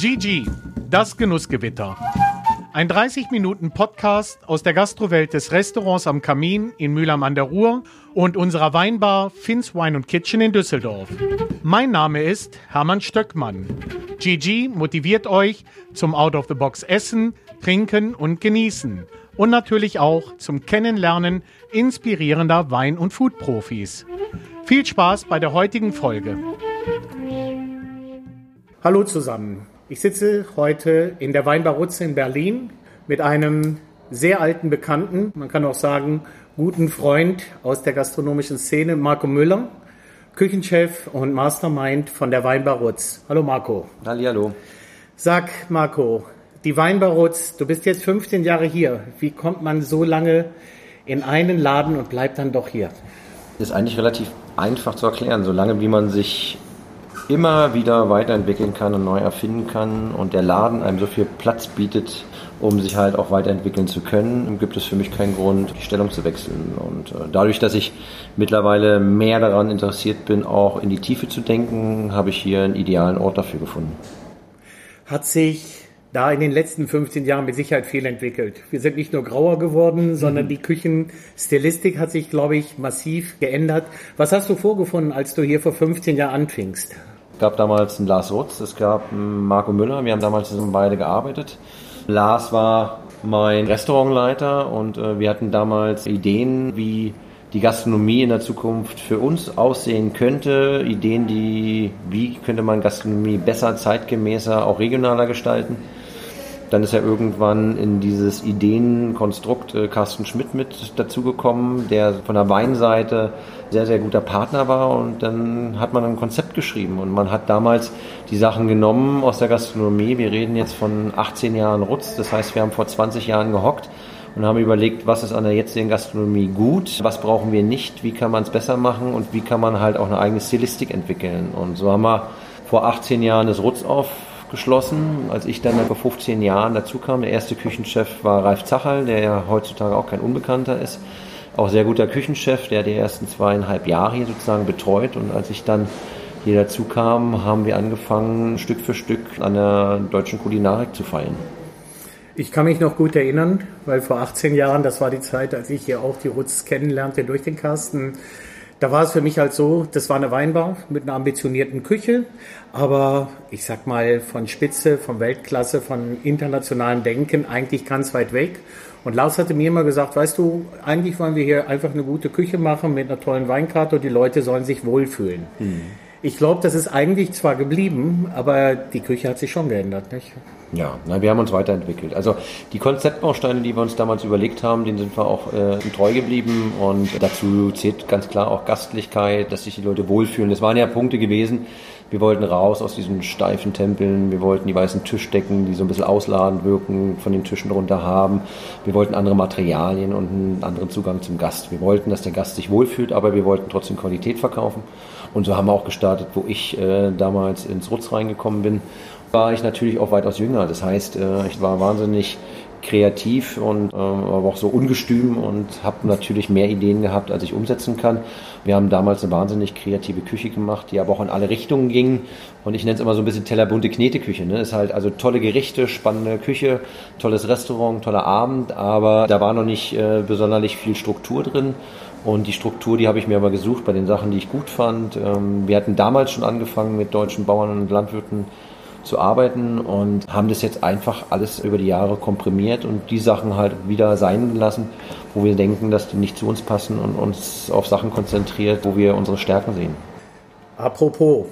GG, das Genussgewitter. Ein 30-Minuten-Podcast aus der Gastrowelt des Restaurants am Kamin in Mühlheim an der Ruhr und unserer Weinbar Finns Wine and Kitchen in Düsseldorf. Mein Name ist Hermann Stöckmann. GG motiviert euch zum Out-of-the-Box Essen, Trinken und Genießen und natürlich auch zum Kennenlernen inspirierender Wein- und Food-Profis. Viel Spaß bei der heutigen Folge. Hallo zusammen. Ich sitze heute in der Weinbar Rutze in Berlin mit einem sehr alten Bekannten, man kann auch sagen guten Freund aus der gastronomischen Szene, Marco Müller, Küchenchef und Mastermind von der Weinbar Rutz. Hallo Marco. Hallo. Sag Marco, die Weinbar Rutz, du bist jetzt 15 Jahre hier. Wie kommt man so lange in einen Laden und bleibt dann doch hier? Das ist eigentlich relativ einfach zu erklären, solange wie man sich immer wieder weiterentwickeln kann und neu erfinden kann und der Laden einem so viel Platz bietet, um sich halt auch weiterentwickeln zu können, gibt es für mich keinen Grund, die Stellung zu wechseln. Und äh, dadurch, dass ich mittlerweile mehr daran interessiert bin, auch in die Tiefe zu denken, habe ich hier einen idealen Ort dafür gefunden. Hat sich da in den letzten 15 Jahren mit Sicherheit viel entwickelt. Wir sind nicht nur grauer geworden, sondern mhm. die Küchenstilistik hat sich, glaube ich, massiv geändert. Was hast du vorgefunden, als du hier vor 15 Jahren anfingst? Es gab damals einen Lars Rutz, es gab einen Marco Müller, wir haben damals zusammen beide gearbeitet. Lars war mein Restaurantleiter und äh, wir hatten damals Ideen, wie die Gastronomie in der Zukunft für uns aussehen könnte, Ideen, die, wie könnte man Gastronomie besser, zeitgemäßer, auch regionaler gestalten. Dann ist ja irgendwann in dieses Ideenkonstrukt äh, Carsten Schmidt mit dazugekommen, der von der Weinseite sehr, sehr guter Partner war und dann hat man ein Konzept geschrieben und man hat damals die Sachen genommen aus der Gastronomie. Wir reden jetzt von 18 Jahren Rutz, das heißt, wir haben vor 20 Jahren gehockt und haben überlegt, was ist an der jetzigen Gastronomie gut, was brauchen wir nicht, wie kann man es besser machen und wie kann man halt auch eine eigene Stilistik entwickeln. Und so haben wir vor 18 Jahren das Rutz auf geschlossen. Als ich dann vor 15 Jahren dazu kam, der erste Küchenchef war Ralf Zacherl, der ja heutzutage auch kein Unbekannter ist. Auch sehr guter Küchenchef, der die ersten zweieinhalb Jahre hier sozusagen betreut. Und als ich dann hier dazu kam, haben wir angefangen, Stück für Stück an der deutschen Kulinarik zu feilen. Ich kann mich noch gut erinnern, weil vor 18 Jahren, das war die Zeit, als ich hier auch die Rutz kennenlernte durch den Carsten, da war es für mich halt so, das war eine Weinbar mit einer ambitionierten Küche, aber ich sag mal von Spitze, von Weltklasse, von internationalem Denken eigentlich ganz weit weg. Und Lars hatte mir immer gesagt, weißt du, eigentlich wollen wir hier einfach eine gute Küche machen mit einer tollen Weinkarte und die Leute sollen sich wohlfühlen. Mhm. Ich glaube, das ist eigentlich zwar geblieben, aber die Küche hat sich schon geändert, nicht? Ja, na, wir haben uns weiterentwickelt. Also die Konzeptbausteine, die wir uns damals überlegt haben, denen sind wir auch äh, treu geblieben und dazu zählt ganz klar auch Gastlichkeit, dass sich die Leute wohlfühlen. Das waren ja Punkte gewesen. Wir wollten raus aus diesen steifen Tempeln, wir wollten die weißen Tischdecken, die so ein bisschen ausladend wirken, von den Tischen runter haben. Wir wollten andere Materialien und einen anderen Zugang zum Gast. Wir wollten, dass der Gast sich wohlfühlt, aber wir wollten trotzdem Qualität verkaufen. Und so haben wir auch gestartet, wo ich äh, damals ins Rutz reingekommen bin war ich natürlich auch weitaus jünger. Das heißt, äh, ich war wahnsinnig kreativ und äh, aber auch so ungestüm und habe natürlich mehr Ideen gehabt, als ich umsetzen kann. Wir haben damals eine wahnsinnig kreative Küche gemacht, die aber auch in alle Richtungen ging. Und ich nenne es immer so ein bisschen tellerbunte Kneteküche. Ne? Ist halt also tolle Gerichte, spannende Küche, tolles Restaurant, toller Abend, aber da war noch nicht äh, besonders viel Struktur drin. Und die Struktur, die habe ich mir aber gesucht bei den Sachen, die ich gut fand. Ähm, wir hatten damals schon angefangen mit deutschen Bauern und Landwirten zu arbeiten und haben das jetzt einfach alles über die Jahre komprimiert und die Sachen halt wieder sein gelassen, wo wir denken, dass die nicht zu uns passen und uns auf Sachen konzentriert, wo wir unsere Stärken sehen. Apropos,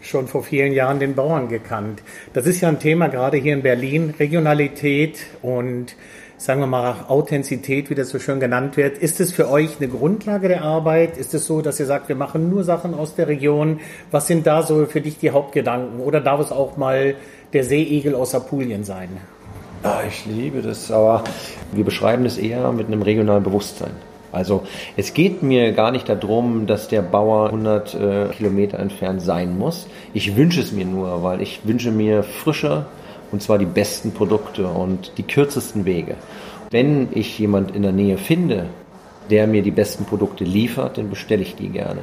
schon vor vielen Jahren den Bauern gekannt. Das ist ja ein Thema gerade hier in Berlin, Regionalität und sagen wir mal, Authentizität, wie das so schön genannt wird. Ist es für euch eine Grundlage der Arbeit? Ist es so, dass ihr sagt, wir machen nur Sachen aus der Region? Was sind da so für dich die Hauptgedanken? Oder darf es auch mal der Seeigel aus Apulien sein? Ja, ich liebe das, aber wir beschreiben es eher mit einem regionalen Bewusstsein. Also es geht mir gar nicht darum, dass der Bauer 100 äh, Kilometer entfernt sein muss. Ich wünsche es mir nur, weil ich wünsche mir frische, und zwar die besten Produkte und die kürzesten Wege. Wenn ich jemand in der Nähe finde, der mir die besten Produkte liefert, dann bestelle ich die gerne.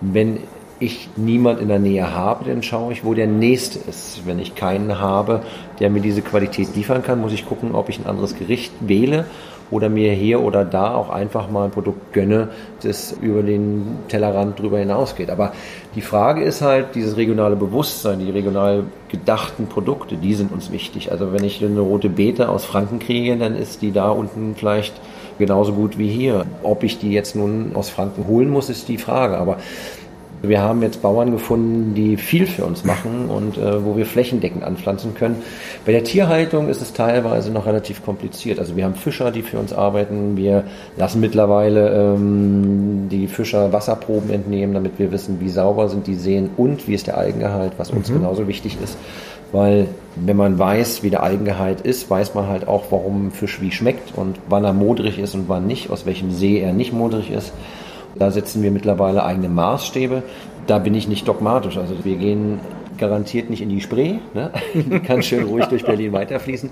Wenn ich niemand in der Nähe habe, dann schaue ich, wo der nächste ist. Wenn ich keinen habe, der mir diese Qualität liefern kann, muss ich gucken, ob ich ein anderes Gericht wähle oder mir hier oder da auch einfach mal ein Produkt gönne, das über den Tellerrand drüber hinausgeht. Aber die Frage ist halt, dieses regionale Bewusstsein, die regional gedachten Produkte, die sind uns wichtig. Also wenn ich eine rote Beete aus Franken kriege, dann ist die da unten vielleicht genauso gut wie hier. Ob ich die jetzt nun aus Franken holen muss, ist die Frage. Aber wir haben jetzt Bauern gefunden, die viel für uns machen und äh, wo wir flächendeckend anpflanzen können. Bei der Tierhaltung ist es teilweise noch relativ kompliziert. Also wir haben Fischer, die für uns arbeiten. Wir lassen mittlerweile ähm, die Fischer Wasserproben entnehmen, damit wir wissen, wie sauber sind die Seen und wie ist der Algengehalt, was uns mhm. genauso wichtig ist. Weil wenn man weiß, wie der Algengehalt ist, weiß man halt auch, warum ein Fisch wie schmeckt und wann er modrig ist und wann nicht, aus welchem See er nicht modrig ist. Da setzen wir mittlerweile eigene Maßstäbe. Da bin ich nicht dogmatisch. Also wir gehen garantiert nicht in die Spree, ne? kann schön ruhig durch Berlin weiterfließen,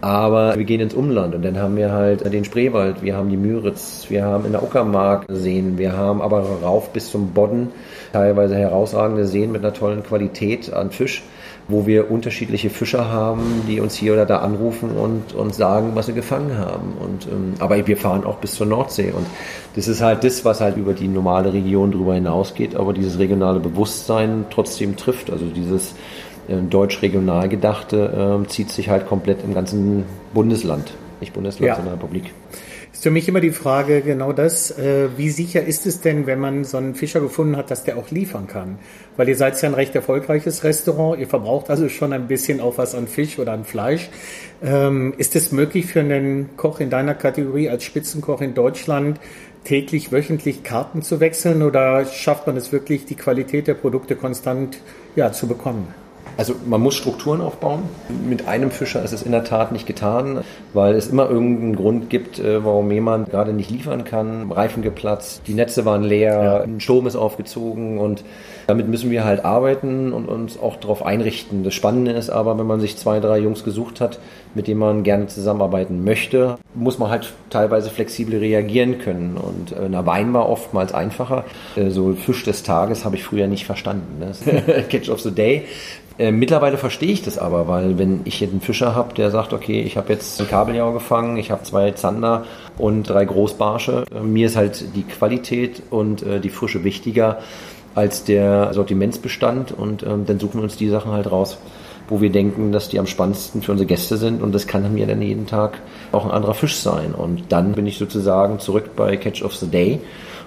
aber wir gehen ins Umland und dann haben wir halt den Spreewald, wir haben die Müritz, wir haben in der Uckermark Seen, wir haben aber rauf bis zum Bodden teilweise herausragende Seen mit einer tollen Qualität an Fisch wo wir unterschiedliche Fischer haben, die uns hier oder da anrufen und uns sagen, was sie gefangen haben. Und, ähm, aber wir fahren auch bis zur Nordsee. Und das ist halt das, was halt über die normale Region drüber hinausgeht, aber dieses regionale Bewusstsein trotzdem trifft. Also dieses äh, deutsch-regional gedachte äh, zieht sich halt komplett im ganzen Bundesland. Nicht Bundesland, ja. sondern Republik. Ist für mich immer die Frage genau das, äh, wie sicher ist es denn, wenn man so einen Fischer gefunden hat, dass der auch liefern kann? Weil ihr seid ja ein recht erfolgreiches Restaurant, ihr verbraucht also schon ein bisschen auch was an Fisch oder an Fleisch. Ähm, ist es möglich für einen Koch in deiner Kategorie als Spitzenkoch in Deutschland täglich, wöchentlich Karten zu wechseln oder schafft man es wirklich, die Qualität der Produkte konstant ja, zu bekommen? Also man muss Strukturen aufbauen. Mit einem Fischer ist es in der Tat nicht getan, weil es immer irgendeinen Grund gibt, äh, warum jemand gerade nicht liefern kann. Reifen geplatzt, die Netze waren leer, ja. ein Sturm ist aufgezogen und damit müssen wir halt arbeiten und uns auch darauf einrichten. Das Spannende ist aber, wenn man sich zwei, drei Jungs gesucht hat, mit denen man gerne zusammenarbeiten möchte, muss man halt teilweise flexibel reagieren können. Und in der Wein war oftmals einfacher. Äh, so Fisch des Tages habe ich früher nicht verstanden. Ne? Catch of the Day äh, mittlerweile verstehe ich das aber, weil wenn ich jetzt einen Fischer habe, der sagt, okay, ich habe jetzt einen Kabeljau gefangen, ich habe zwei Zander und drei Großbarsche, äh, mir ist halt die Qualität und äh, die Frische wichtiger als der Sortimentsbestand und ähm, dann suchen wir uns die Sachen halt raus, wo wir denken, dass die am spannendsten für unsere Gäste sind. Und das kann mir dann jeden Tag auch ein anderer Fisch sein. Und dann bin ich sozusagen zurück bei Catch of the Day.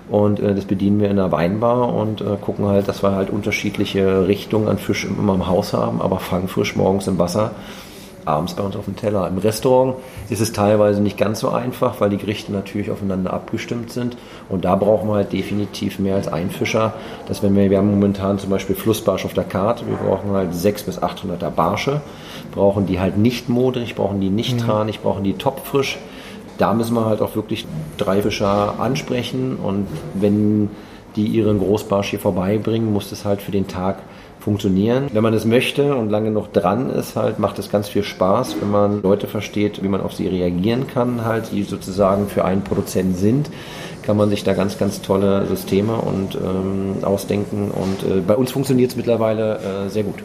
Und äh, das bedienen wir in einer Weinbar und äh, gucken halt, dass wir halt unterschiedliche Richtungen an Fisch immer im Haus haben, aber Fangfisch morgens im Wasser, abends bei uns auf dem Teller. Im Restaurant ist es teilweise nicht ganz so einfach, weil die Gerichte natürlich aufeinander abgestimmt sind. Und da brauchen wir halt definitiv mehr als ein Fischer. Dass wenn wir, wir haben momentan zum Beispiel Flussbarsch auf der Karte, wir brauchen halt 600 bis 800er Barsche, brauchen die halt nicht modrig, brauchen die nicht mhm. tranig, brauchen die topfrisch da müssen wir halt auch wirklich drei Fischer ansprechen und wenn die ihren Großbarsch hier vorbeibringen, muss das halt für den Tag funktionieren. Wenn man es möchte und lange noch dran ist, halt macht es ganz viel Spaß, wenn man Leute versteht, wie man auf sie reagieren kann, halt, die sozusagen für einen Produzent sind kann man sich da ganz, ganz tolle Systeme und ähm, ausdenken. Und äh, bei uns funktioniert es mittlerweile äh, sehr gut.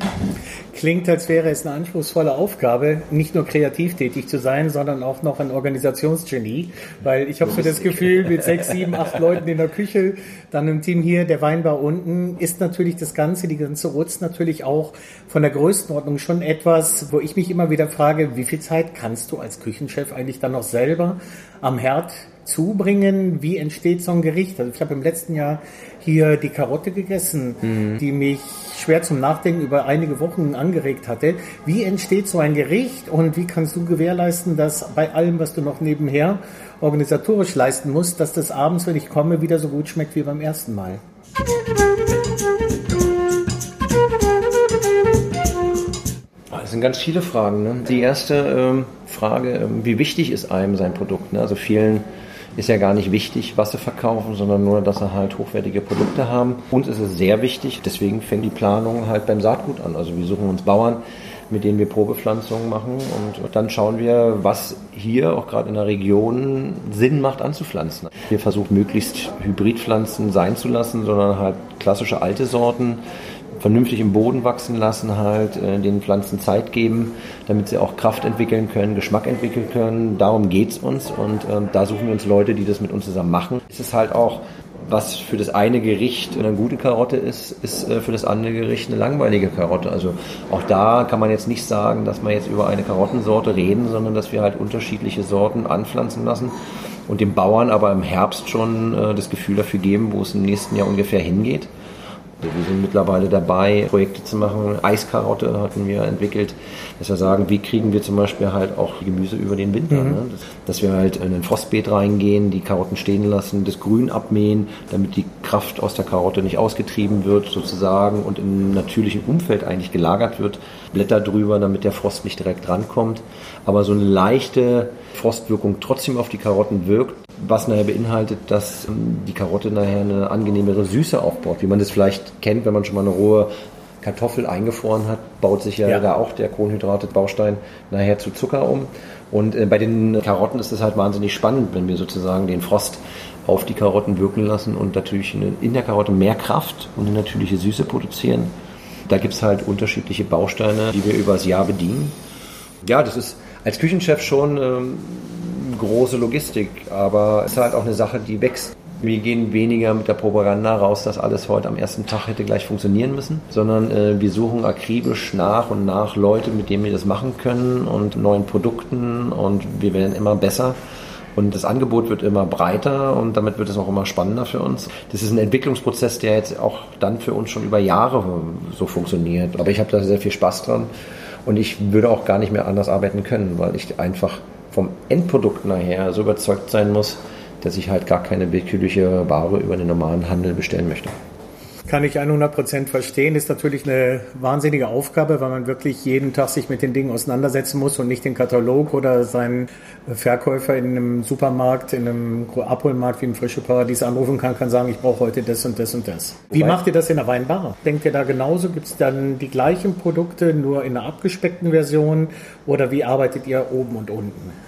Klingt, als wäre es eine anspruchsvolle Aufgabe, nicht nur kreativ tätig zu sein, sondern auch noch ein Organisationsgenie. Weil ich habe so das Gefühl, mit sechs, sieben, acht Leuten in der Küche, dann im Team hier, der Weinbar unten, ist natürlich das Ganze, die ganze Rutz natürlich auch von der Größenordnung schon etwas, wo ich mich immer wieder frage, wie viel Zeit kannst du als Küchenchef eigentlich dann noch selber am Herd zubringen, wie entsteht so ein Gericht. Also ich habe im letzten Jahr hier die Karotte gegessen, mhm. die mich schwer zum Nachdenken über einige Wochen angeregt hatte. Wie entsteht so ein Gericht und wie kannst du gewährleisten, dass bei allem, was du noch nebenher organisatorisch leisten musst, dass das abends, wenn ich komme, wieder so gut schmeckt wie beim ersten Mal? Das sind ganz viele Fragen. Ne? Die erste ähm, Frage, ähm, wie wichtig ist einem sein Produkt? Ne? Also vielen ist ja gar nicht wichtig, was sie verkaufen, sondern nur, dass sie halt hochwertige Produkte haben. Uns ist es sehr wichtig, deswegen fängt die Planung halt beim Saatgut an. Also wir suchen uns Bauern, mit denen wir Probepflanzungen machen. Und dann schauen wir, was hier auch gerade in der Region Sinn macht anzupflanzen. Wir versuchen möglichst Hybridpflanzen sein zu lassen, sondern halt klassische alte Sorten vernünftig im Boden wachsen lassen, halt äh, den Pflanzen Zeit geben, damit sie auch Kraft entwickeln können, Geschmack entwickeln können. Darum geht es uns und ähm, da suchen wir uns Leute, die das mit uns zusammen machen. Es ist halt auch was für das eine Gericht eine gute Karotte ist, ist äh, für das andere Gericht eine langweilige Karotte. Also auch da kann man jetzt nicht sagen, dass wir jetzt über eine Karottensorte reden, sondern dass wir halt unterschiedliche Sorten anpflanzen lassen und dem Bauern aber im Herbst schon äh, das Gefühl dafür geben, wo es im nächsten Jahr ungefähr hingeht. Wir sind mittlerweile dabei, Projekte zu machen. Eiskarotte hatten wir entwickelt, dass wir sagen, wie kriegen wir zum Beispiel halt auch Gemüse über den Winter. Mhm. Ne? Dass wir halt in ein Frostbeet reingehen, die Karotten stehen lassen, das Grün abmähen, damit die Kraft aus der Karotte nicht ausgetrieben wird sozusagen und im natürlichen Umfeld eigentlich gelagert wird. Blätter drüber, damit der Frost nicht direkt rankommt. Aber so eine leichte Frostwirkung trotzdem auf die Karotten wirkt, was nachher beinhaltet, dass ähm, die Karotte nachher eine angenehmere Süße aufbaut, wie man das vielleicht kennt, wenn man schon mal eine rohe Kartoffel eingefroren hat, baut sich ja, ja. da auch der Kohlenhydrate-Baustein nachher zu Zucker um. Und äh, bei den Karotten ist es halt wahnsinnig spannend, wenn wir sozusagen den Frost auf die Karotten wirken lassen und natürlich in der Karotte mehr Kraft und eine natürliche Süße produzieren. Da gibt es halt unterschiedliche Bausteine, die wir übers Jahr bedienen. Ja, das ist als Küchenchef schon ähm, große Logistik, aber es ist halt auch eine Sache, die wächst. Wir gehen weniger mit der Propaganda raus, dass alles heute am ersten Tag hätte gleich funktionieren müssen, sondern äh, wir suchen akribisch nach und nach Leute, mit denen wir das machen können und neuen Produkten und wir werden immer besser. Und das Angebot wird immer breiter und damit wird es auch immer spannender für uns. Das ist ein Entwicklungsprozess, der jetzt auch dann für uns schon über Jahre so funktioniert. Aber ich habe da sehr viel Spaß dran und ich würde auch gar nicht mehr anders arbeiten können, weil ich einfach vom Endprodukt nachher so überzeugt sein muss, dass ich halt gar keine willkürliche Ware über den normalen Handel bestellen möchte. Kann ich 100% verstehen. Ist natürlich eine wahnsinnige Aufgabe, weil man wirklich jeden Tag sich mit den Dingen auseinandersetzen muss und nicht den Katalog oder seinen Verkäufer in einem Supermarkt, in einem Abholmarkt wie im Frische Paradies anrufen kann, kann sagen, ich brauche heute das und das und das. Wie Wobei? macht ihr das in der Weinbar? Denkt ihr da genauso? Gibt es dann die gleichen Produkte, nur in einer abgespeckten Version? Oder wie arbeitet ihr oben und unten?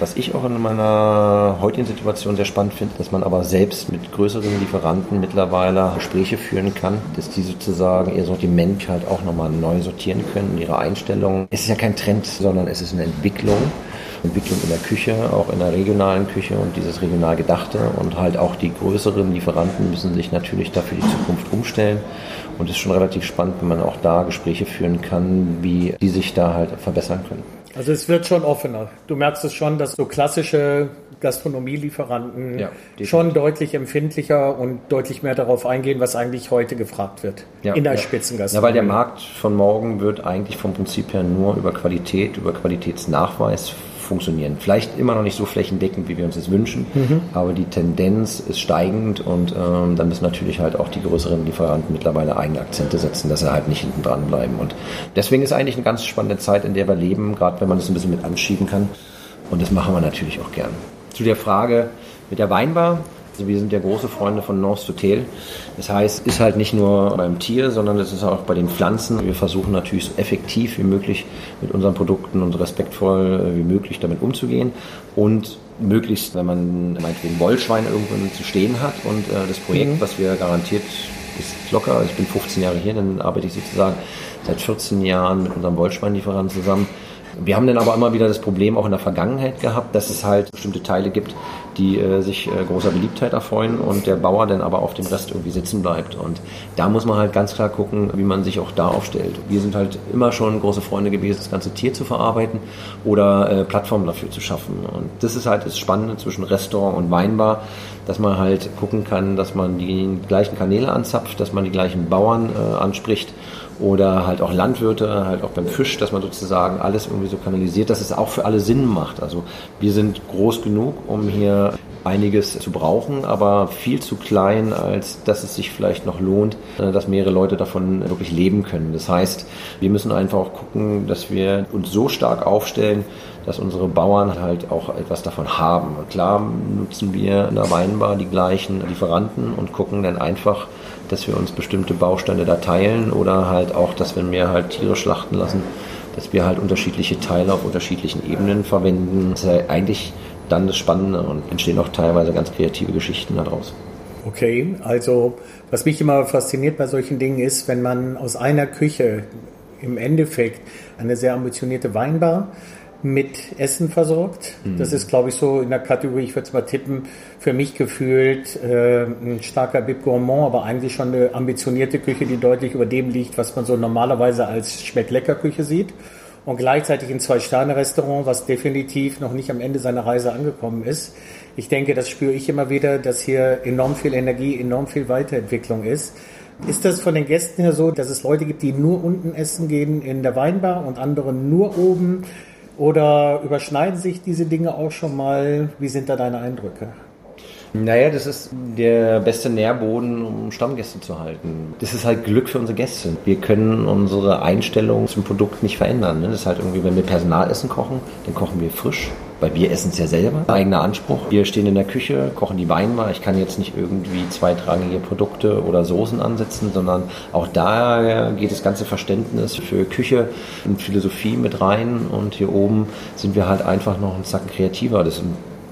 Was ich auch in meiner heutigen Situation sehr spannend finde, dass man aber selbst mit größeren Lieferanten mittlerweile Gespräche führen kann, dass die sozusagen ihr Sortiment halt auch nochmal neu sortieren können, ihre Einstellungen. Es ist ja kein Trend, sondern es ist eine Entwicklung. Entwicklung in der Küche, auch in der regionalen Küche und dieses regional Gedachte und halt auch die größeren Lieferanten müssen sich natürlich dafür die Zukunft umstellen und es ist schon relativ spannend, wenn man auch da Gespräche führen kann, wie die sich da halt verbessern können. Also es wird schon offener. Du merkst es schon, dass so klassische Gastronomielieferanten ja, schon deutlich empfindlicher und deutlich mehr darauf eingehen, was eigentlich heute gefragt wird ja, in der ja. Spitzengastronomie. Ja, weil der Markt von morgen wird eigentlich vom Prinzip her nur über Qualität, über Qualitätsnachweis funktionieren. Vielleicht immer noch nicht so flächendeckend, wie wir uns das wünschen, mhm. aber die Tendenz ist steigend und ähm, dann müssen natürlich halt auch die größeren Lieferanten mittlerweile eigene Akzente setzen, dass sie halt nicht hinten dran bleiben. Und deswegen ist eigentlich eine ganz spannende Zeit, in der wir leben, gerade wenn man das ein bisschen mit anschieben kann. Und das machen wir natürlich auch gern. Zu der Frage mit der Weinbar, wir sind ja große Freunde von North to Tail. Das heißt, ist halt nicht nur beim Tier, sondern es ist auch bei den Pflanzen. Wir versuchen natürlich so effektiv wie möglich mit unseren Produkten und respektvoll äh, wie möglich damit umzugehen und möglichst, wenn man meinetwegen Wollschweine irgendwo zu stehen hat und äh, das Projekt, mhm. was wir garantiert ist locker, ich bin 15 Jahre hier, dann arbeite ich sozusagen seit 14 Jahren mit unserem Wollschweinlieferanten zusammen wir haben dann aber immer wieder das Problem auch in der Vergangenheit gehabt, dass es halt bestimmte Teile gibt, die äh, sich äh, großer Beliebtheit erfreuen und der Bauer dann aber auf dem Rest irgendwie sitzen bleibt. Und da muss man halt ganz klar gucken, wie man sich auch da aufstellt. Wir sind halt immer schon große Freunde gewesen, das ganze Tier zu verarbeiten oder äh, Plattformen dafür zu schaffen. Und das ist halt das Spannende zwischen Restaurant und Weinbar, dass man halt gucken kann, dass man die gleichen Kanäle anzapft, dass man die gleichen Bauern äh, anspricht oder halt auch Landwirte, halt auch beim Fisch, dass man sozusagen alles irgendwie so kanalisiert, dass es auch für alle Sinn macht. Also wir sind groß genug, um hier einiges zu brauchen, aber viel zu klein, als dass es sich vielleicht noch lohnt, äh, dass mehrere Leute davon wirklich leben können. Das heißt, wir müssen einfach auch gucken, dass wir uns so stark aufstellen, dass unsere Bauern halt auch etwas davon haben. Klar nutzen wir in der Weinbar die gleichen Lieferanten und gucken dann einfach, dass wir uns bestimmte Bausteine da teilen oder halt auch, dass wenn wir halt Tiere schlachten lassen, dass wir halt unterschiedliche Teile auf unterschiedlichen Ebenen verwenden. Das ist ja eigentlich dann das Spannende und entstehen auch teilweise ganz kreative Geschichten daraus. Okay, also was mich immer fasziniert bei solchen Dingen ist, wenn man aus einer Küche im Endeffekt eine sehr ambitionierte Weinbar mit Essen versorgt. Mhm. Das ist, glaube ich, so in der Kategorie, ich würde es mal tippen, für mich gefühlt äh, ein starker Bib Gourmand, aber eigentlich schon eine ambitionierte Küche, die deutlich über dem liegt, was man so normalerweise als Schmecklecker-Küche sieht. Und gleichzeitig ein Zwei-Sterne-Restaurant, was definitiv noch nicht am Ende seiner Reise angekommen ist. Ich denke, das spüre ich immer wieder, dass hier enorm viel Energie, enorm viel Weiterentwicklung ist. Ist das von den Gästen her so, dass es Leute gibt, die nur unten essen gehen in der Weinbar und andere nur oben? Oder überschneiden sich diese Dinge auch schon mal? Wie sind da deine Eindrücke? Naja, das ist der beste Nährboden, um Stammgäste zu halten. Das ist halt Glück für unsere Gäste. Wir können unsere Einstellung zum Produkt nicht verändern. Ne? Das ist halt irgendwie, wenn wir Personalessen kochen, dann kochen wir frisch. Weil wir essen es ja selber. Eigener Anspruch. Wir stehen in der Küche, kochen die Weinbar. Ich kann jetzt nicht irgendwie zweitrangige Produkte oder Soßen ansetzen, sondern auch da geht das ganze Verständnis für Küche und Philosophie mit rein. Und hier oben sind wir halt einfach noch ein Zacken kreativer. Das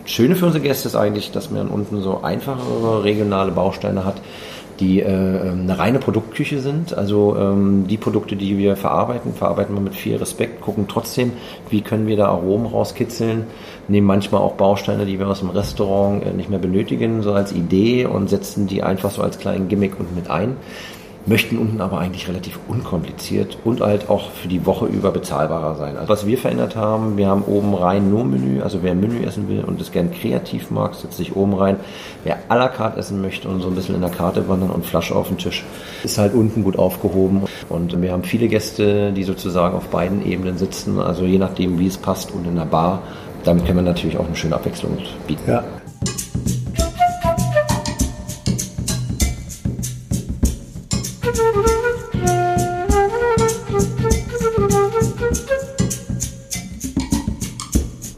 Schöne für unsere Gäste ist eigentlich, dass man unten so einfachere regionale Bausteine hat, die äh, ähm, eine reine Produktküche sind. Also ähm, die Produkte, die wir verarbeiten, verarbeiten wir mit viel Respekt, gucken trotzdem, wie können wir da Aromen rauskitzeln, nehmen manchmal auch Bausteine, die wir aus dem Restaurant äh, nicht mehr benötigen, so als Idee und setzen die einfach so als kleinen Gimmick und mit ein möchten unten aber eigentlich relativ unkompliziert und halt auch für die Woche über bezahlbarer sein. Also was wir verändert haben, wir haben oben rein nur Menü, also wer Menü essen will und es gern kreativ mag, setzt sich oben rein. Wer à la carte essen möchte und so ein bisschen in der Karte wandern und Flasche auf den Tisch, ist halt unten gut aufgehoben. Und wir haben viele Gäste, die sozusagen auf beiden Ebenen sitzen, also je nachdem, wie es passt und in der Bar. Damit können wir natürlich auch eine schöne Abwechslung bieten. Ja.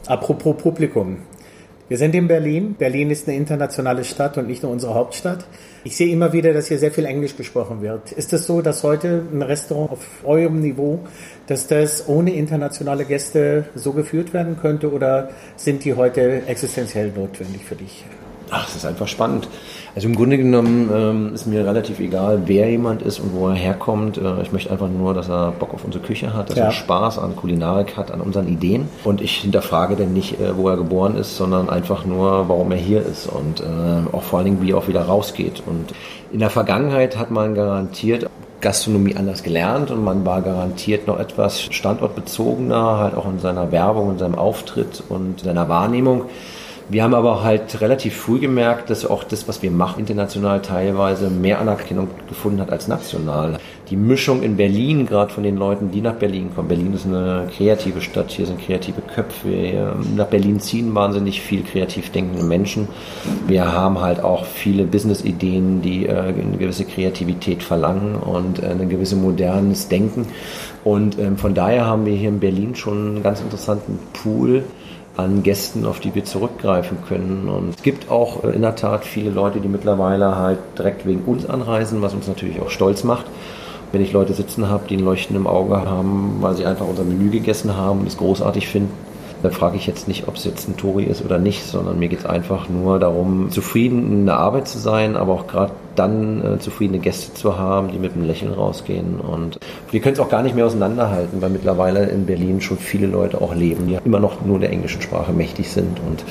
Apropos Publikum. Wir sind in Berlin. Berlin ist eine internationale Stadt und nicht nur unsere Hauptstadt. Ich sehe immer wieder, dass hier sehr viel Englisch gesprochen wird. Ist es so, dass heute ein Restaurant auf eurem Niveau, dass das ohne internationale Gäste so geführt werden könnte oder sind die heute existenziell notwendig für dich? Ach, es ist einfach spannend. Also im Grunde genommen ähm, ist mir relativ egal, wer jemand ist und wo er herkommt. Äh, ich möchte einfach nur, dass er Bock auf unsere Küche hat, dass ja. er Spaß an Kulinarik hat, an unseren Ideen. Und ich hinterfrage dann nicht, äh, wo er geboren ist, sondern einfach nur, warum er hier ist und äh, auch vor allen Dingen, wie er auch wieder rausgeht. Und in der Vergangenheit hat man garantiert Gastronomie anders gelernt und man war garantiert noch etwas standortbezogener, halt auch in seiner Werbung, in seinem Auftritt und seiner Wahrnehmung. Wir haben aber halt relativ früh gemerkt, dass auch das, was wir machen, international teilweise mehr Anerkennung gefunden hat als national. Die Mischung in Berlin, gerade von den Leuten, die nach Berlin kommen. Berlin ist eine kreative Stadt, hier sind kreative Köpfe. Nach Berlin ziehen wahnsinnig viel kreativ denkende Menschen. Wir haben halt auch viele Business-Ideen, die äh, eine gewisse Kreativität verlangen und äh, ein gewisses modernes Denken. Und ähm, von daher haben wir hier in Berlin schon einen ganz interessanten Pool an Gästen, auf die wir zurückgreifen können. Und es gibt auch äh, in der Tat viele Leute, die mittlerweile halt direkt wegen uns anreisen, was uns natürlich auch stolz macht. Wenn ich Leute sitzen habe, die ein Leuchten im Auge haben, weil sie einfach unser Menü gegessen haben und es großartig finden, da frage ich jetzt nicht, ob es jetzt ein Tori ist oder nicht, sondern mir geht es einfach nur darum, zufrieden in der Arbeit zu sein, aber auch gerade dann äh, zufriedene Gäste zu haben, die mit einem Lächeln rausgehen. Und wir können es auch gar nicht mehr auseinanderhalten, weil mittlerweile in Berlin schon viele Leute auch leben, die immer noch nur der englischen Sprache mächtig sind und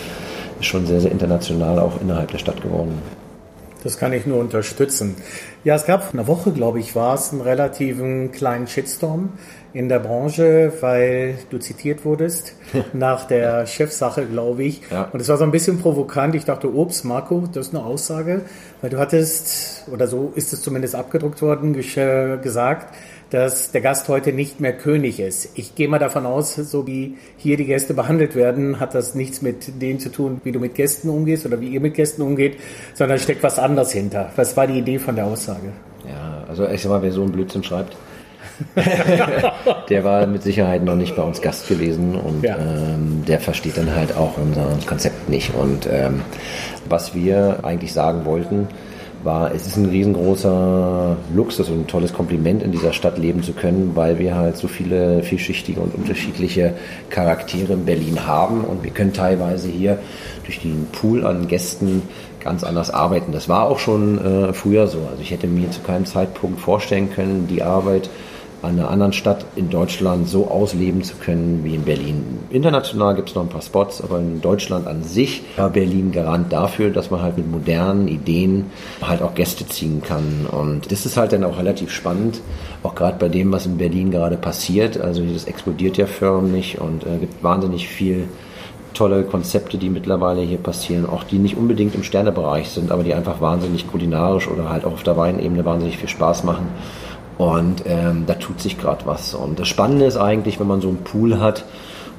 schon sehr, sehr international auch innerhalb der Stadt geworden. Das kann ich nur unterstützen. Ja, es gab eine Woche, glaube ich, war es einen relativen kleinen Shitstorm in der Branche, weil du zitiert wurdest nach der Chefsache, glaube ich. Ja. Und es war so ein bisschen provokant. Ich dachte, ups, Marco, das ist eine Aussage, weil du hattest, oder so ist es zumindest abgedruckt worden, gesagt, dass der Gast heute nicht mehr König ist. Ich gehe mal davon aus, so wie hier die Gäste behandelt werden, hat das nichts mit denen zu tun, wie du mit Gästen umgehst oder wie ihr mit Gästen umgeht, sondern steckt was anderes hinter. Was war die Idee von der Aussage? Ja, also ich sag mal, wer so einen Blödsinn schreibt, der war mit Sicherheit noch nicht bei uns Gast gewesen und ja. ähm, der versteht dann halt auch unser Konzept nicht. Und ähm, was wir eigentlich sagen wollten, war, es ist ein riesengroßer Luxus und ein tolles Kompliment, in dieser Stadt leben zu können, weil wir halt so viele vielschichtige und unterschiedliche Charaktere in Berlin haben und wir können teilweise hier durch den Pool an Gästen ganz anders arbeiten. Das war auch schon äh, früher so. Also ich hätte mir zu keinem Zeitpunkt vorstellen können, die Arbeit an einer anderen Stadt in Deutschland so ausleben zu können wie in Berlin. International gibt es noch ein paar Spots, aber in Deutschland an sich war Berlin Garant dafür, dass man halt mit modernen Ideen halt auch Gäste ziehen kann. Und das ist halt dann auch relativ spannend, auch gerade bei dem, was in Berlin gerade passiert. Also das explodiert ja förmlich und äh, gibt wahnsinnig viel tolle Konzepte, die mittlerweile hier passieren, auch die nicht unbedingt im Sternebereich sind, aber die einfach wahnsinnig kulinarisch oder halt auch auf der Weinebene wahnsinnig viel Spaß machen. Und ähm, da tut sich gerade was. Und das Spannende ist eigentlich, wenn man so einen Pool hat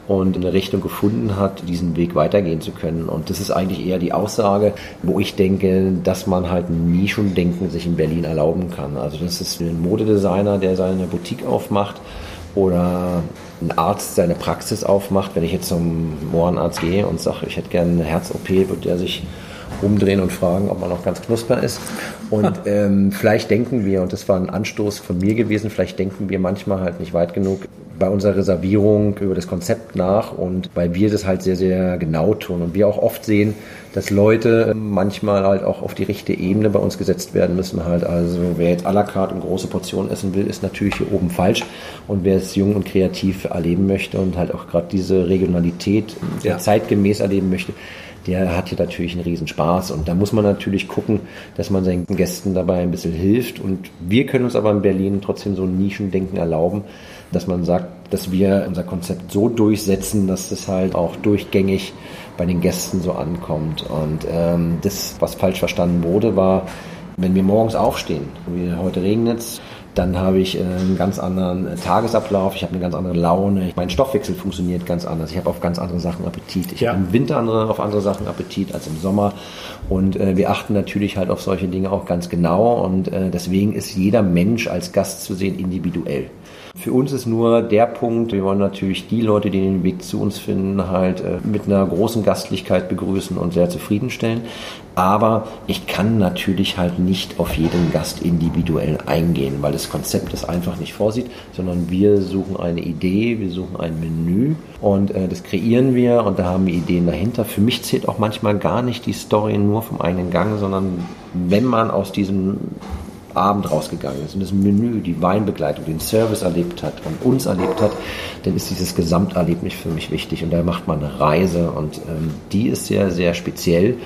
und eine Richtung gefunden hat, diesen Weg weitergehen zu können. Und das ist eigentlich eher die Aussage, wo ich denke, dass man halt nie schon denken sich in Berlin erlauben kann. Also das ist ein Modedesigner, der seine Boutique aufmacht oder ein Arzt seine Praxis aufmacht. Wenn ich jetzt zum Ohrenarzt gehe und sage, ich hätte gerne eine Herz-OP, wird der sich umdrehen und fragen, ob man noch ganz knusper ist. Und ähm, vielleicht denken wir, und das war ein Anstoß von mir gewesen, vielleicht denken wir manchmal halt nicht weit genug bei unserer Reservierung über das Konzept nach und weil wir das halt sehr, sehr genau tun und wir auch oft sehen, dass Leute manchmal halt auch auf die richtige Ebene bei uns gesetzt werden müssen halt. Also wer jetzt à la carte und große Portionen essen will, ist natürlich hier oben falsch und wer es jung und kreativ erleben möchte und halt auch gerade diese Regionalität ja. zeitgemäß erleben möchte, der hat hier natürlich einen Riesenspaß und da muss man natürlich gucken, dass man seinen Gästen dabei ein bisschen hilft. Und wir können uns aber in Berlin trotzdem so ein Nischendenken erlauben, dass man sagt, dass wir unser Konzept so durchsetzen, dass es halt auch durchgängig bei den Gästen so ankommt. Und ähm, das, was falsch verstanden wurde, war, wenn wir morgens aufstehen, wie heute regnet es, dann habe ich äh, einen ganz anderen äh, Tagesablauf, ich habe eine ganz andere Laune, mein Stoffwechsel funktioniert ganz anders, ich habe auf ganz andere Sachen Appetit. Ich ja. habe im Winter andere, auf andere Sachen Appetit als im Sommer und äh, wir achten natürlich halt auf solche Dinge auch ganz genau und äh, deswegen ist jeder Mensch als Gast zu sehen individuell. Für uns ist nur der Punkt, wir wollen natürlich die Leute, die den Weg zu uns finden, halt äh, mit einer großen Gastlichkeit begrüßen und sehr zufriedenstellen. Aber ich kann natürlich halt nicht auf jeden Gast individuell eingehen, weil das Konzept das einfach nicht vorsieht, sondern wir suchen eine Idee, wir suchen ein Menü und äh, das kreieren wir und da haben wir Ideen dahinter. Für mich zählt auch manchmal gar nicht die Story nur vom einen Gang, sondern wenn man aus diesem Abend rausgegangen ist und das Menü, die Weinbegleitung, den Service erlebt hat und uns erlebt hat, dann ist dieses Gesamterlebnis für mich wichtig und da macht man eine Reise und ähm, die ist sehr, sehr speziell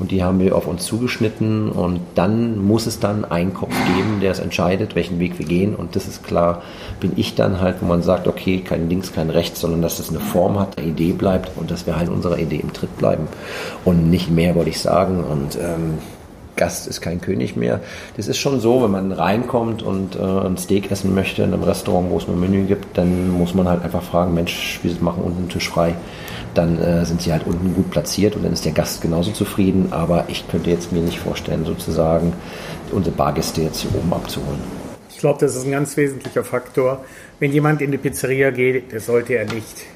und die haben wir auf uns zugeschnitten. Und dann muss es dann einen Kopf geben, der es entscheidet, welchen Weg wir gehen. Und das ist klar, bin ich dann halt, wo man sagt, okay, kein links, kein rechts, sondern dass es eine Form hat, eine Idee bleibt und dass wir halt unserer Idee im Tritt bleiben. Und nicht mehr, wollte ich sagen. Und ähm, Gast ist kein König mehr. Das ist schon so, wenn man reinkommt und äh, ein Steak essen möchte in einem Restaurant, wo es ein Menü gibt, dann muss man halt einfach fragen, Mensch, wir machen unten einen Tisch frei. Dann äh, sind sie halt unten gut platziert und dann ist der Gast genauso zufrieden. Aber ich könnte jetzt mir nicht vorstellen, sozusagen unsere Bargäste jetzt hier oben abzuholen. Ich glaube, das ist ein ganz wesentlicher Faktor. Wenn jemand in die Pizzeria geht, der sollte er nicht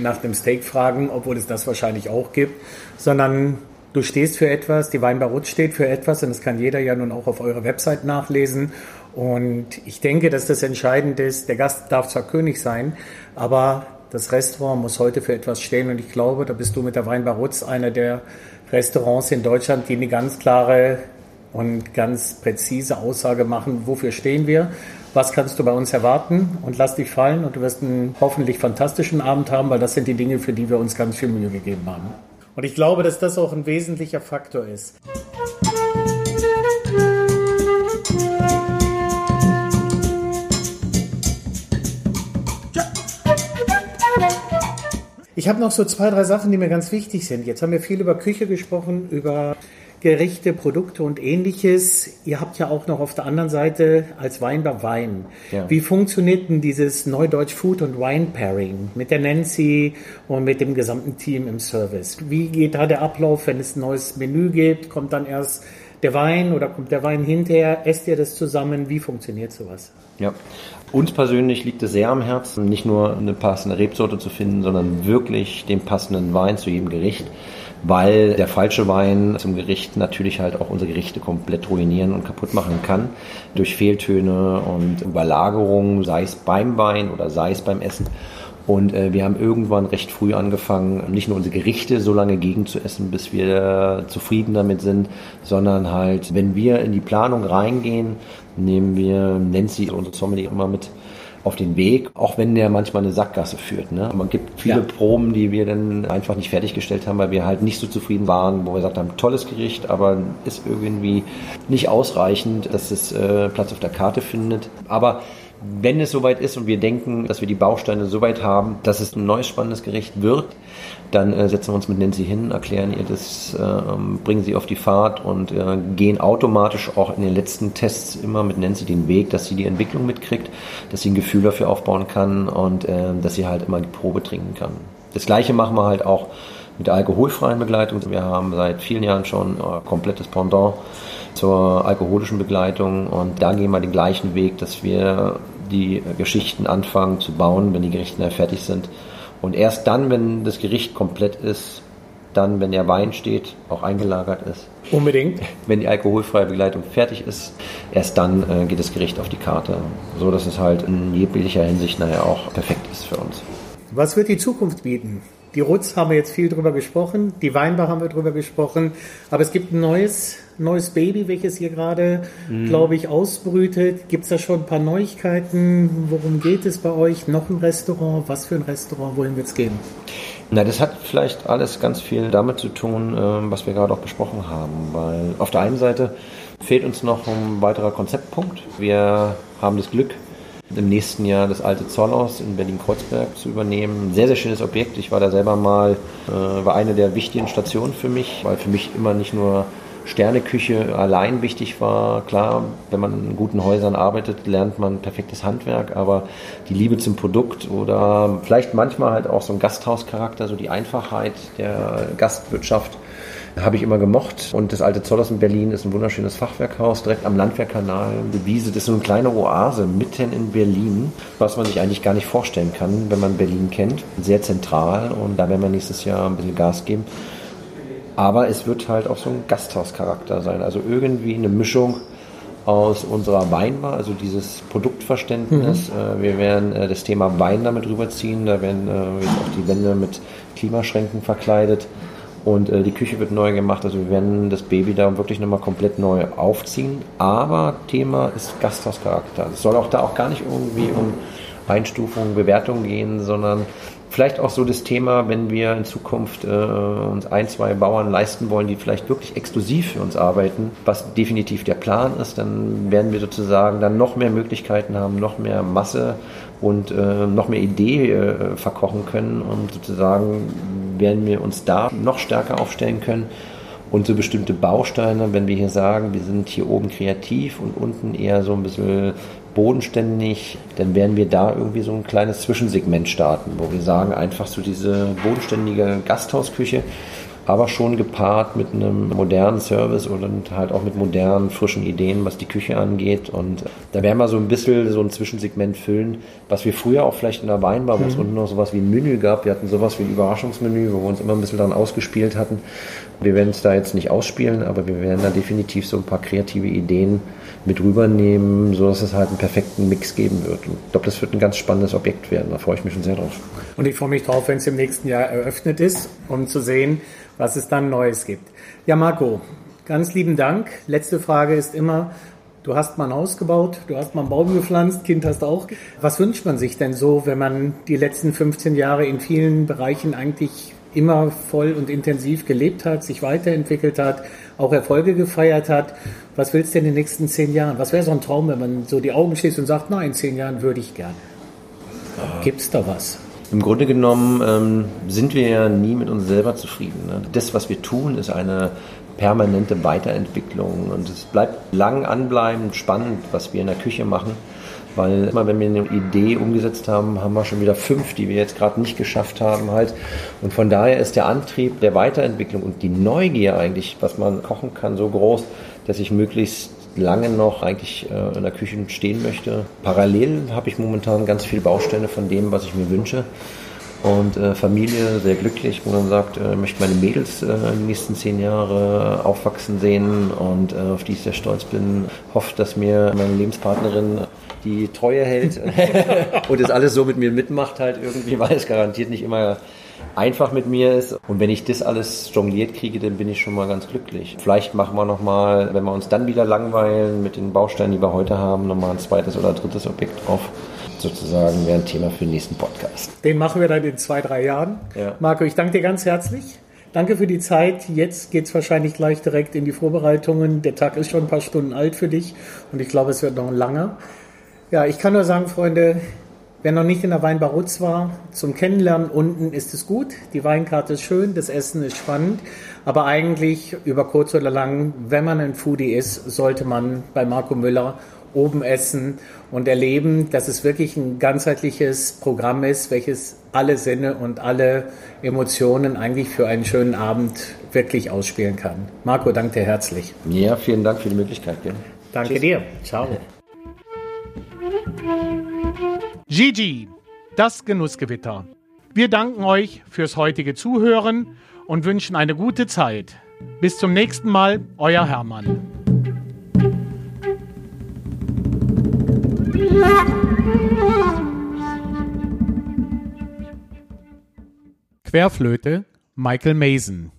nach dem Steak fragen, obwohl es das wahrscheinlich auch gibt, sondern du stehst für etwas, die Weinbar steht für etwas und das kann jeder ja nun auch auf eurer Website nachlesen. Und ich denke, dass das entscheidend ist. Der Gast darf zwar König sein, aber das Restaurant muss heute für etwas stehen und ich glaube, da bist du mit der Weinbar Rutz einer der Restaurants in Deutschland, die eine ganz klare und ganz präzise Aussage machen, wofür stehen wir, was kannst du bei uns erwarten und lass dich fallen und du wirst einen hoffentlich fantastischen Abend haben, weil das sind die Dinge, für die wir uns ganz viel Mühe gegeben haben. Und ich glaube, dass das auch ein wesentlicher Faktor ist. Ich habe noch so zwei, drei Sachen, die mir ganz wichtig sind. Jetzt haben wir viel über Küche gesprochen, über Gerichte, Produkte und ähnliches. Ihr habt ja auch noch auf der anderen Seite als Weinbar Wein. Ja. Wie funktioniert denn dieses Neudeutsch Food und Wine Pairing mit der Nancy und mit dem gesamten Team im Service? Wie geht da der Ablauf, wenn es ein neues Menü gibt? Kommt dann erst der Wein oder kommt der Wein hinterher? Esst ihr das zusammen? Wie funktioniert sowas? Ja, uns persönlich liegt es sehr am Herzen, nicht nur eine passende Rebsorte zu finden, sondern wirklich den passenden Wein zu jedem Gericht weil der falsche Wein zum Gericht natürlich halt auch unsere Gerichte komplett ruinieren und kaputt machen kann durch Fehltöne und Überlagerungen, sei es beim Wein oder sei es beim Essen. Und äh, wir haben irgendwann recht früh angefangen, nicht nur unsere Gerichte so lange gegen zu essen, bis wir zufrieden damit sind, sondern halt, wenn wir in die Planung reingehen, nehmen wir Nancy, unsere Sommelier, immer mit auf den Weg, auch wenn der manchmal eine Sackgasse führt. Ne? Man gibt viele ja. Proben, die wir dann einfach nicht fertiggestellt haben, weil wir halt nicht so zufrieden waren, wo wir gesagt haben, tolles Gericht, aber ist irgendwie nicht ausreichend, dass es äh, Platz auf der Karte findet. Aber wenn es soweit ist und wir denken, dass wir die Bausteine soweit haben, dass es ein neues spannendes Gericht wird, dann äh, setzen wir uns mit Nancy hin, erklären ihr das, äh, bringen sie auf die Fahrt und äh, gehen automatisch auch in den letzten Tests immer mit Nancy den Weg, dass sie die Entwicklung mitkriegt, dass sie ein Gefühl dafür aufbauen kann und äh, dass sie halt immer die Probe trinken kann. Das gleiche machen wir halt auch mit der alkoholfreien Begleitung. Wir haben seit vielen Jahren schon äh, komplettes Pendant zur alkoholischen Begleitung und da gehen wir den gleichen Weg, dass wir die Geschichten anfangen zu bauen, wenn die Gerichte fertig sind. Und erst dann, wenn das Gericht komplett ist, dann, wenn der Wein steht, auch eingelagert ist. Unbedingt. Wenn die alkoholfreie Begleitung fertig ist, erst dann äh, geht das Gericht auf die Karte. So dass es halt in jeglicher Hinsicht nachher auch perfekt ist für uns. Was wird die Zukunft bieten? Die Rutz haben wir jetzt viel drüber gesprochen, die Weinbar haben wir drüber gesprochen, aber es gibt ein neues, neues Baby, welches hier gerade, mhm. glaube ich, ausbrütet. Gibt es da schon ein paar Neuigkeiten? Worum geht es bei euch? Noch ein Restaurant? Was für ein Restaurant? Wohin wird es gehen? Na, das hat vielleicht alles ganz viel damit zu tun, ähm, was wir gerade auch besprochen haben, weil auf der einen Seite fehlt uns noch ein weiterer Konzeptpunkt. Wir haben das Glück, im nächsten Jahr das alte Zollhaus in Berlin-Kreuzberg zu übernehmen. Ein sehr, sehr schönes Objekt. Ich war da selber mal, äh, war eine der wichtigen Stationen für mich, weil für mich immer nicht nur Sterneküche allein wichtig war. Klar, wenn man in guten Häusern arbeitet, lernt man perfektes Handwerk, aber die Liebe zum Produkt oder vielleicht manchmal halt auch so ein Gasthauscharakter, so die Einfachheit der Gastwirtschaft habe ich immer gemocht. Und das alte Zollers in Berlin ist ein wunderschönes Fachwerkhaus, direkt am Landwehrkanal. Die Wiese, das ist so eine kleine Oase mitten in Berlin, was man sich eigentlich gar nicht vorstellen kann, wenn man Berlin kennt. Sehr zentral und da werden wir nächstes Jahr ein bisschen Gas geben. Aber es wird halt auch so ein Gasthauscharakter sein. Also irgendwie eine Mischung aus unserer Weinbar, also dieses Produktverständnis. Mhm. Wir werden äh, das Thema Wein damit rüberziehen. Da werden äh, jetzt auch die Wände mit Klimaschränken verkleidet. Und äh, die Küche wird neu gemacht. Also wir werden das Baby da wirklich nochmal komplett neu aufziehen. Aber Thema ist Gasthauscharakter. Es soll auch da auch gar nicht irgendwie um Einstufung, Bewertung gehen, sondern vielleicht auch so das Thema, wenn wir in Zukunft äh, uns ein, zwei Bauern leisten wollen, die vielleicht wirklich exklusiv für uns arbeiten, was definitiv der Plan ist, dann werden wir sozusagen dann noch mehr Möglichkeiten haben, noch mehr Masse und äh, noch mehr Idee äh, verkochen können und sozusagen werden wir uns da noch stärker aufstellen können. Und so bestimmte Bausteine, wenn wir hier sagen, wir sind hier oben kreativ und unten eher so ein bisschen bodenständig, dann werden wir da irgendwie so ein kleines Zwischensegment starten, wo wir sagen, einfach so diese bodenständige Gasthausküche, aber schon gepaart mit einem modernen Service und halt auch mit modernen, frischen Ideen, was die Küche angeht. Und da werden wir so ein bisschen so ein Zwischensegment füllen, was wir früher auch vielleicht in der Weinbar, wo es mhm. unten noch sowas wie ein Menü gab. Wir hatten sowas wie ein Überraschungsmenü, wo wir uns immer ein bisschen dran ausgespielt hatten. Wir werden es da jetzt nicht ausspielen, aber wir werden da definitiv so ein paar kreative Ideen mit rübernehmen, sodass es halt einen perfekten Mix geben wird. Und ich glaube, das wird ein ganz spannendes Objekt werden. Da freue ich mich schon sehr drauf. Und ich freue mich drauf, wenn es im nächsten Jahr eröffnet ist, um zu sehen, was es dann Neues gibt. Ja, Marco, ganz lieben Dank. Letzte Frage ist immer, du hast mal ein Haus gebaut, du hast mal einen Baum gepflanzt, Kind hast auch. Was wünscht man sich denn so, wenn man die letzten 15 Jahre in vielen Bereichen eigentlich immer voll und intensiv gelebt hat, sich weiterentwickelt hat, auch Erfolge gefeiert hat. Was willst du denn in den nächsten zehn Jahren? Was wäre so ein Traum, wenn man so die Augen schließt und sagt, na, in zehn Jahren würde ich gerne? Gibt's da was? Im Grunde genommen ähm, sind wir ja nie mit uns selber zufrieden. Ne? Das, was wir tun, ist eine permanente Weiterentwicklung und es bleibt lang anbleibend spannend, was wir in der Küche machen. Weil immer wenn wir eine Idee umgesetzt haben, haben wir schon wieder fünf, die wir jetzt gerade nicht geschafft haben halt. Und von daher ist der Antrieb der Weiterentwicklung und die Neugier eigentlich, was man kochen kann, so groß, dass ich möglichst lange noch eigentlich äh, in der Küche stehen möchte. Parallel habe ich momentan ganz viele Bausteine von dem, was ich mir wünsche. und äh, Familie sehr glücklich, wo man sagt, äh, möchte meine Mädels äh, in den nächsten zehn Jahre aufwachsen sehen und äh, auf die ich sehr stolz bin. Hofft, dass mir meine Lebenspartnerin die Treue hält und das alles so mit mir mitmacht halt irgendwie, weil es garantiert nicht immer einfach mit mir ist. Und wenn ich das alles jongliert kriege, dann bin ich schon mal ganz glücklich. Vielleicht machen wir nochmal, wenn wir uns dann wieder langweilen mit den Bausteinen, die wir heute haben, nochmal ein zweites oder drittes Objekt drauf. Sozusagen wäre ein Thema für den nächsten Podcast. Den machen wir dann in zwei, drei Jahren. Ja. Marco, ich danke dir ganz herzlich. Danke für die Zeit. Jetzt geht es wahrscheinlich gleich direkt in die Vorbereitungen. Der Tag ist schon ein paar Stunden alt für dich und ich glaube, es wird noch ein langer. Ja, ich kann nur sagen, Freunde, Wer noch nicht in der Weinbar Rutz war, zum Kennenlernen unten ist es gut. Die Weinkarte ist schön, das Essen ist spannend. Aber eigentlich über kurz oder lang, wenn man ein Foodie ist, sollte man bei Marco Müller oben essen und erleben, dass es wirklich ein ganzheitliches Programm ist, welches alle Sinne und alle Emotionen eigentlich für einen schönen Abend wirklich ausspielen kann. Marco, danke dir herzlich. Ja, vielen Dank für die Möglichkeit. Ja. Danke Tschüss. dir. Ciao. Gigi, das Genussgewitter. Wir danken euch fürs heutige Zuhören und wünschen eine gute Zeit. Bis zum nächsten Mal, euer Hermann. Querflöte Michael Mason